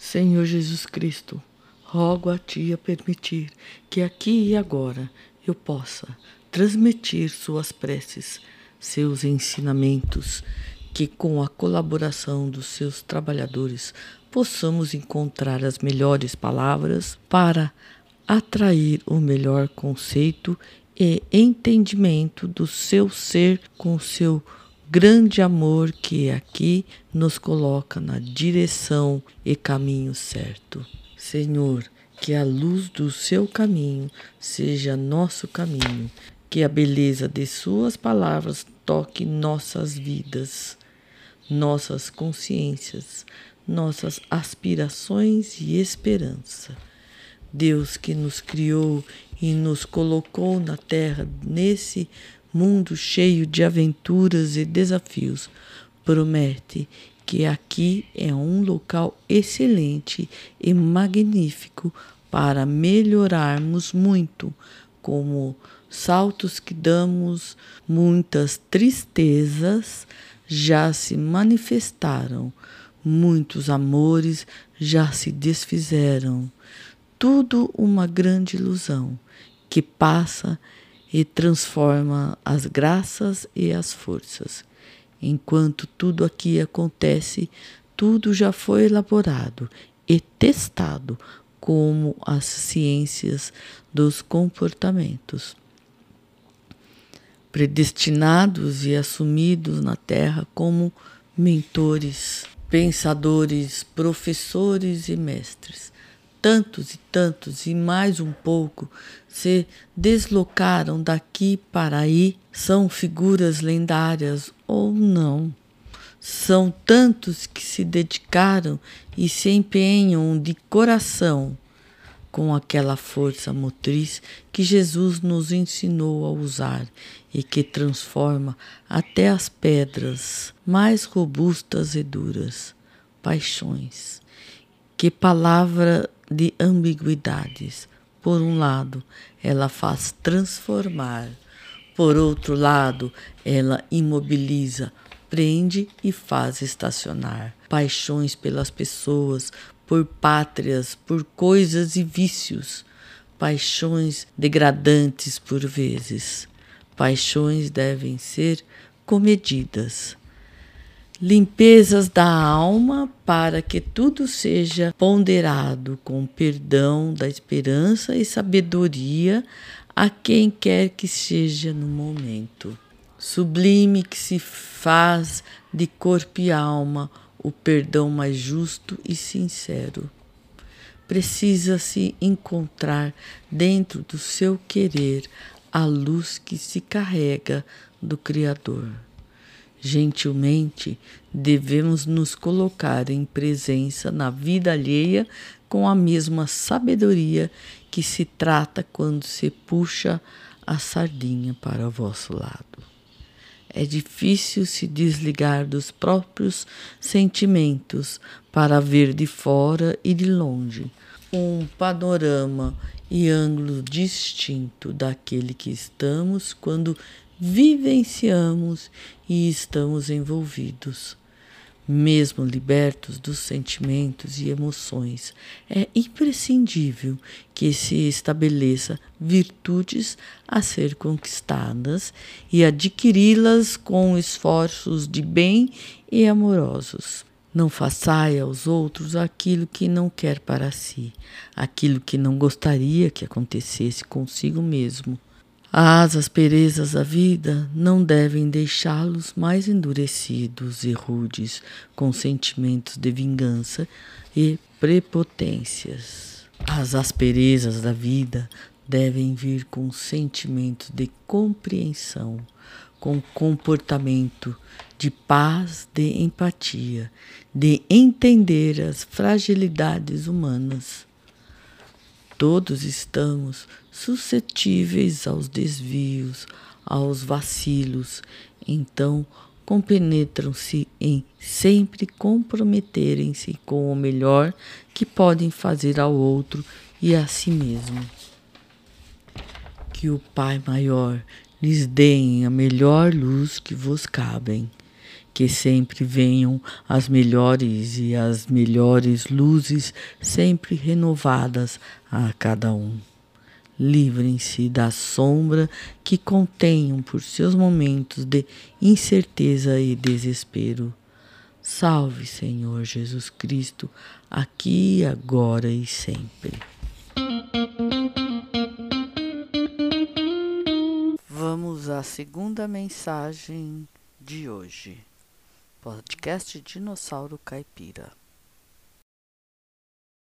Senhor Jesus Cristo, rogo a Ti a permitir que aqui e agora eu possa transmitir Suas preces, seus ensinamentos, que com a colaboração dos seus trabalhadores possamos encontrar as melhores palavras para atrair o melhor conceito e entendimento do seu ser com seu grande amor que aqui nos coloca na direção e caminho certo. Senhor, que a luz do seu caminho seja nosso caminho, que a beleza de suas palavras toque nossas vidas, nossas consciências, nossas aspirações e esperança. Deus que nos criou e nos colocou na terra nesse mundo cheio de aventuras e desafios, promete que aqui é um local excelente e magnífico para melhorarmos muito, como saltos que damos, muitas tristezas já se manifestaram, muitos amores já se desfizeram. Tudo uma grande ilusão que passa e transforma as graças e as forças. Enquanto tudo aqui acontece, tudo já foi elaborado e testado como as ciências dos comportamentos. Predestinados e assumidos na Terra como mentores, pensadores, professores e mestres tantos e tantos e mais um pouco se deslocaram daqui para aí, são figuras lendárias ou não. São tantos que se dedicaram e se empenham de coração com aquela força motriz que Jesus nos ensinou a usar e que transforma até as pedras mais robustas e duras. Paixões. Que palavra de ambiguidades. Por um lado, ela faz transformar, por outro lado, ela imobiliza, prende e faz estacionar. Paixões pelas pessoas, por pátrias, por coisas e vícios, paixões degradantes por vezes. Paixões devem ser comedidas limpezas da alma para que tudo seja ponderado com perdão da esperança e sabedoria a quem quer que seja no momento. Sublime que se faz de corpo e alma o perdão mais justo e sincero. Precisa-se encontrar dentro do seu querer a luz que se carrega do Criador. Gentilmente, devemos nos colocar em presença na vida alheia com a mesma sabedoria que se trata quando se puxa a sardinha para o vosso lado. É difícil se desligar dos próprios sentimentos para ver de fora e de longe um panorama e ângulo distinto daquele que estamos quando vivenciamos e estamos envolvidos. Mesmo libertos dos sentimentos e emoções, é imprescindível que se estabeleça virtudes a ser conquistadas e adquiri-las com esforços de bem e amorosos. Não façai aos outros aquilo que não quer para si, aquilo que não gostaria que acontecesse consigo mesmo. As asperezas da vida não devem deixá-los mais endurecidos e rudes, com sentimentos de vingança e prepotências. As asperezas da vida devem vir com sentimentos de compreensão, com comportamento de paz, de empatia, de entender as fragilidades humanas Todos estamos suscetíveis aos desvios, aos vacilos, então compenetram-se em sempre comprometerem-se com o melhor que podem fazer ao outro e a si mesmo. Que o Pai maior lhes dê a melhor luz que vos cabem, que sempre venham as melhores e as melhores luzes, sempre renovadas a cada um. Livrem-se da sombra que contenham por seus momentos de incerteza e desespero. Salve, Senhor Jesus Cristo, aqui, agora e sempre. Vamos à segunda mensagem de hoje. Podcast Dinossauro Caipira.